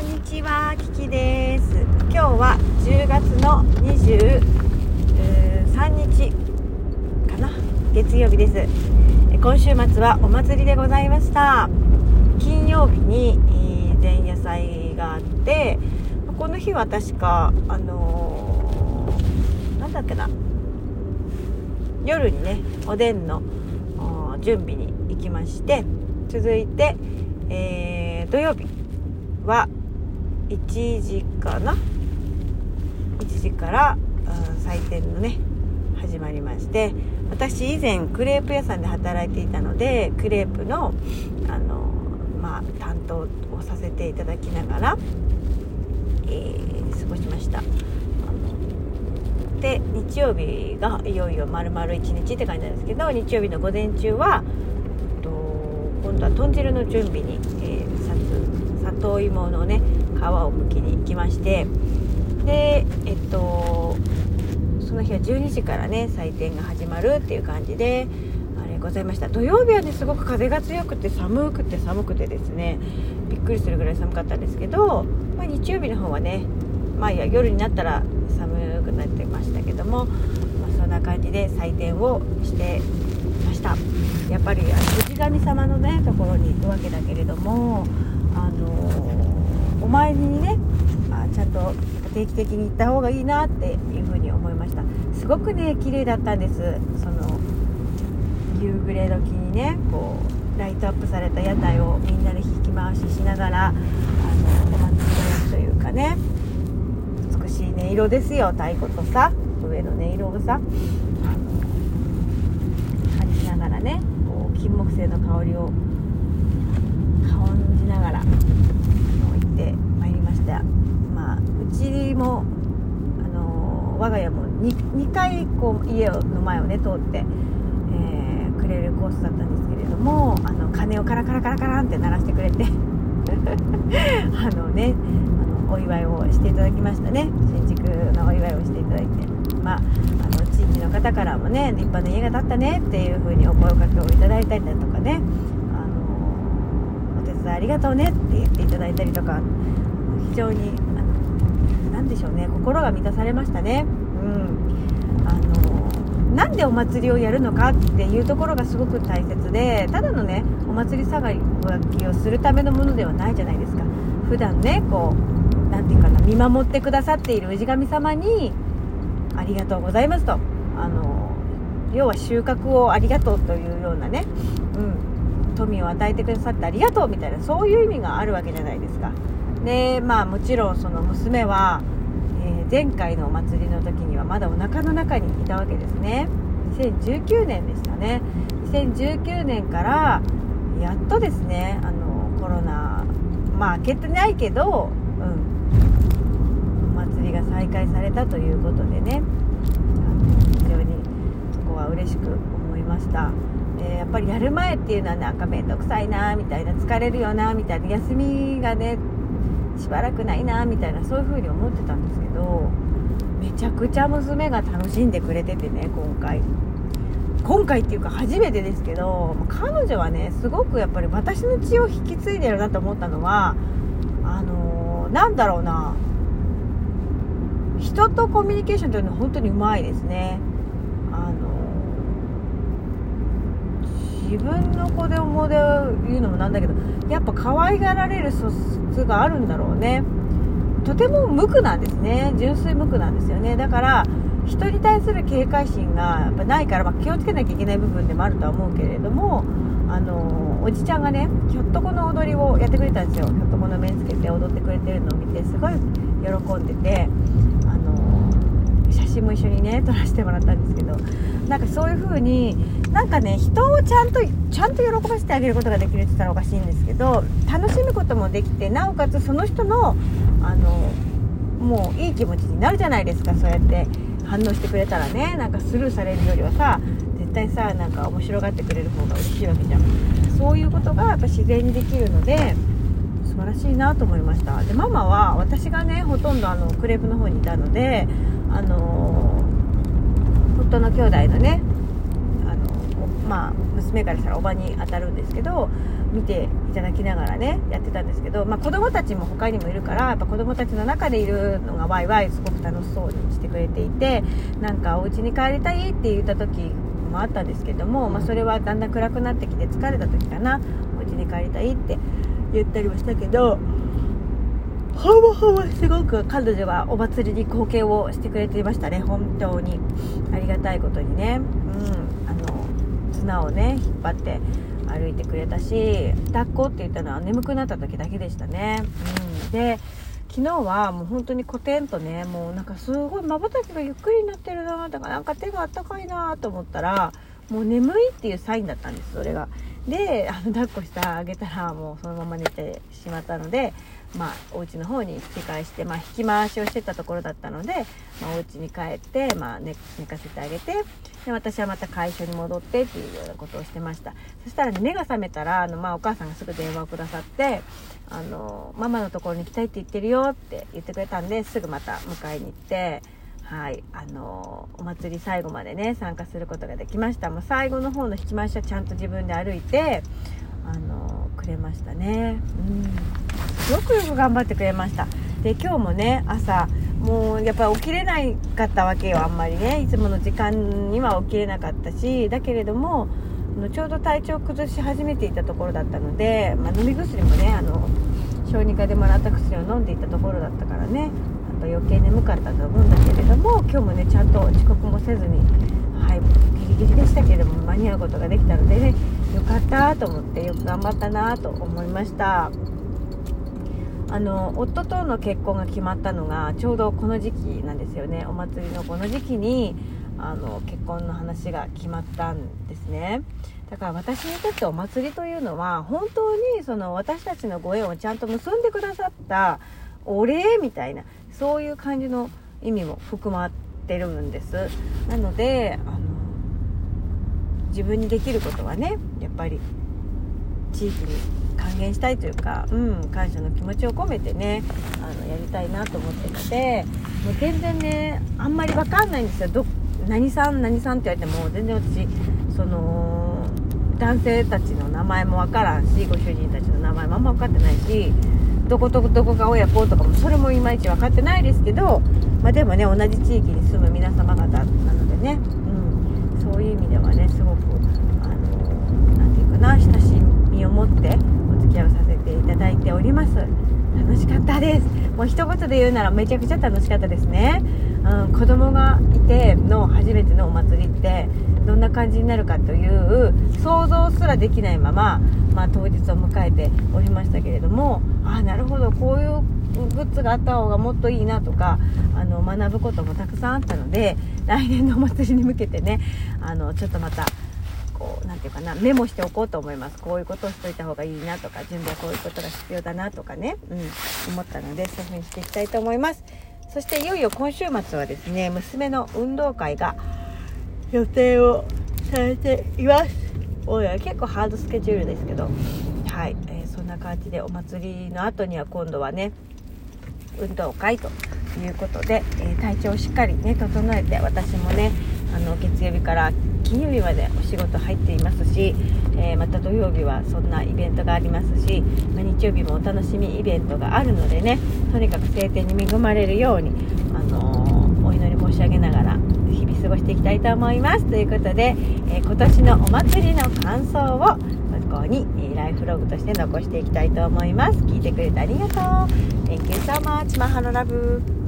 んにちは、キキです。今日は10月の23日かな、月曜日です。え今週末はお祭りでございました。金曜日に前夜祭があって、この日は確かあのーなんだっけな、夜にねおでんの準備に行きまして、続いて、えー土曜日は1時かな？1時から、うん、祭典のね始まりまして私以前クレープ屋さんで働いていたのでクレープのあの、まあ、担当をさせていただきながら、えー過ごしました。で日曜日がいよいよ丸々1日って感じなんですけど日曜日の午前中は今度は豚汁の準備に、えーさつ里芋のね皮をむきに行きましてでえっとその日は12時からね祭典が始まるっていう感じであれございました。土曜日はねすごく風が強くて寒くて寒くてですねびっくりするぐらい寒かったんですけど、まあ、日曜日の方はねまあいや夜になったら寒くなってましたけども、まあ、そんな感じで祭典をしてました。やっぱりあの氏神様のねところに行くわけだけれどもあのお参りにねあちゃんと定期的に行った方がいいなっていうふうに思いました。すごくね綺麗だったんです。その夕暮れ時にねこうライトアップされた屋台をみんなで引き回ししながらあのお祭りのというかね美しい音色ですよ。太鼓とさ上の音色をさ感じながらねこう金木犀の香りを感じながらあの行ってまいりましたまあうちもあの我が家も 2, 2回こう家の前をね通って、えーくれるコースだったんですけれどもあの鐘をカラカラカラカランって鳴らしてくれて あのねあのお祝いをしていただきましたね。新築のお祝いをしていただいて。まあの地域の方からもね立派な家が建ったねっていう風にお声かけをいただいたりだとかねあのお手伝いありがとうねって言っていただいたりとか非常にあのなんでしょうね心が満たされましたね。なんでお祭りをやるのかっていうところがすごく大切でただのねお祭り騒ぎをするためのものではないじゃないですか。普段ねこう何て言うかな見守ってくださっている氏神様にありがとうございますと。あの要は収穫をありがとうというようなね、うん、富を与えてくださってありがとうみたいなそういう意味があるわけじゃないですか。でまあもちろんその娘は、前回のお祭りの時にはまだお腹の中にいたわけですね。2019年でしたね。2019年からやっとですねあのコロナまあ明けてないけど、うん、お祭りが再開されたということでね。あの非常にそこは嬉しく思いました、えーやっぱりやる前っていうのはなんか面倒くさいなみたいな疲れるよなみたいな休みがねしばらくないなみたいなそういう風に思ってたんですけどめちゃくちゃ娘が楽しんでくれててね今回。今回っていうか初めてですけど彼女はねすごくやっぱり私の血を引き継いでるなと思ったのはあのーなんだろうな。人とコミュニケーションというのは本当にうまいですね。あの自分の子供で言うのもなんだけどやっぱ可愛がられる素質があるんだろうね。とても無垢なんですね。純粋無垢なんですよね。だから人に対する警戒心がやっぱないから、まあ、気をつけなきゃいけない部分でもあるとは思うけれどもあのおじちゃんがねひょっとこの踊りをやってくれたんですよ。ひょっとこの面つけて踊ってくれてるのを見てすごい喜んでてあの写真も一緒にね撮らせてもらったんですけどなんかそういう風になんかね人をちゃんとちゃんと喜ばせてあげることができるって言ったらおかしいんですけど楽しむこともできてなおかつその人のあのもういい気持ちになるじゃないですかそうやって反応してくれたらねなんかスルーされるよりはさ絶対さなんか面白がってくれる方が嬉しいわけじゃん。そういうことがやっぱ自然にできるので素晴らしいなと思いました。でママは私がねほとんどあのクレープの方にいたのであの夫の兄弟のねあのまあ娘からしたらおばに当たるんですけど見ていただきながらねやってたんですけど、まあ、子供たちも他にもいるからやっぱ子供たちの中でいるのがワイワイすごく楽しそうにしてくれていてなんかお家に帰りたいって言った時もあったんですけども、まあ、それはだんだん暗くなってきて疲れた時かな。お家に帰りたいって言ったりもしたけどほぼほぼすごく彼女はお祭りに貢献をしてくれていましたね。本当に。ありがたいことにね。うん。あの綱をね引っ張って歩いてくれたし抱っこって言ったのは眠くなった時だけでしたね、うん、で昨日はもう本当にコテンとねもうなんかすごいまばたきがゆっくりになってるなだからなんか手があったかいなと思ったらもう眠いっていうサインだったんですそれが。であの抱っこしてあげたらもうそのまま寝てしまったのでまあ、お家の方に引き返して、まあ、引き回しをしてたところだったので、まあ、お家に帰って、まあ寝、寝かせてあげてで私はまた会社に戻ってっていうようなことをしてましたそしたら、ね、目が覚めたらあの、まあ、お母さんがすぐ電話をくださってあのママのところに行きたいって言ってるよって言ってくれたんですぐまた迎えに行って。はい、あのお祭り最後までね参加することができました。もう最後の方の引き回しはちゃんと自分で歩いてあのくれましたね。うん。よくよく頑張ってくれました。で今日もね朝もうやっぱり起きれないかったわけよあんまりね。いつもの時間には起きれなかったしだけれどもちょうど体調崩し始めていたところだったので、まあ、飲み薬もねあの小児科でもらった薬を飲んでいたところだったからね。やっぱ余計眠かったと思うんだけれども今日もねちゃんと遅刻もせずにはいギリギリでしたけれども間に合うことができたのでねよかったと思ってよく頑張ったなと思いました。あの夫との結婚が決まったのがちょうどこの時期なんですよねお祭りのこの時期にあの結婚の話が決まったんですねだから私にとってお祭りというのは本当にその私たちのご縁をちゃんと結んでくださったお礼みたいな。そういう感じの意味も含まってるんです。なのであの自分にできることはねやっぱり地域に還元したいというか、うん、感謝の気持ちを込めてねあのやりたいなと思ってのでもう全然ねあんまり分かんないんですよ。ど何さん何さんって言われても全然私その男性たちの名前も分からんしご主人たちの名前もあんま分かってないしどことどこが親子とかもそれもいまいち分かってないですけど、まあ、でもね同じ地域に住む皆様方なのでね、うん、そういう意味ではねすごくあの何て言うかな親しみを持ってお付き合いをさせていただいております。楽しかったです。もう一言で言うならめちゃくちゃ楽しかったですね、うん、子供がいての初めてのお祭りってどんな感じになるかという想像すらできないまま、まあ、当日を迎えておりましたけれどもああなるほどこういうグッズがあった方がもっといいなとかあの学ぶこともたくさんあったので来年のお祭りに向けてねあのちょっとまたこう何て言うかなメモしておこうと思います。こういうことをしといた方がいいなとか準備はこういうことが必要だなとかね、うん、思ったのでそういう風にしていきたいと思います。そしていよいよ今週末はですね娘の運動会が予定をされています。おい結構ハードスケジュールですけど。はい、えー、そんな感じでお祭りの後には今度はね運動会ということで、えー、体調をしっかりね整えて私もねあの月曜日から金曜日までお仕事入っていますし、えー、また土曜日はそんなイベントがありますし、まあ、日曜日もお楽しみイベントがあるのでねとにかく晴天に恵まれるように、あのー、お祈り申し上げながら日々過ごしていきたいと思います。ということで、えー、今年のお祭りの感想をこに、ライフログとして残していきたいと思います。聞いてくれてありがとう。Thank you so much マハロラブ。